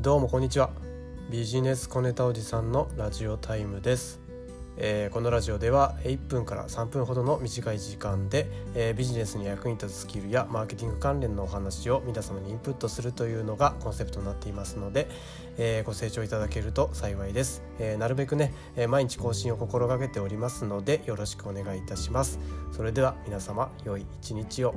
どうもこんにちは。ビジネス小ネタおじさんのラジオタイムです、えーこのラジオでは1分から3分ほどの短い時間で、えービジネスに役に立つスキルやマーケティング関連のお話を皆様にインプットするというのがコンセプトになっていますので、えーご清聴いただけると幸いです、えなるべくね、え毎日更新を心がけておりますのでよろしくお願いいたします。それでは皆様良い一日を。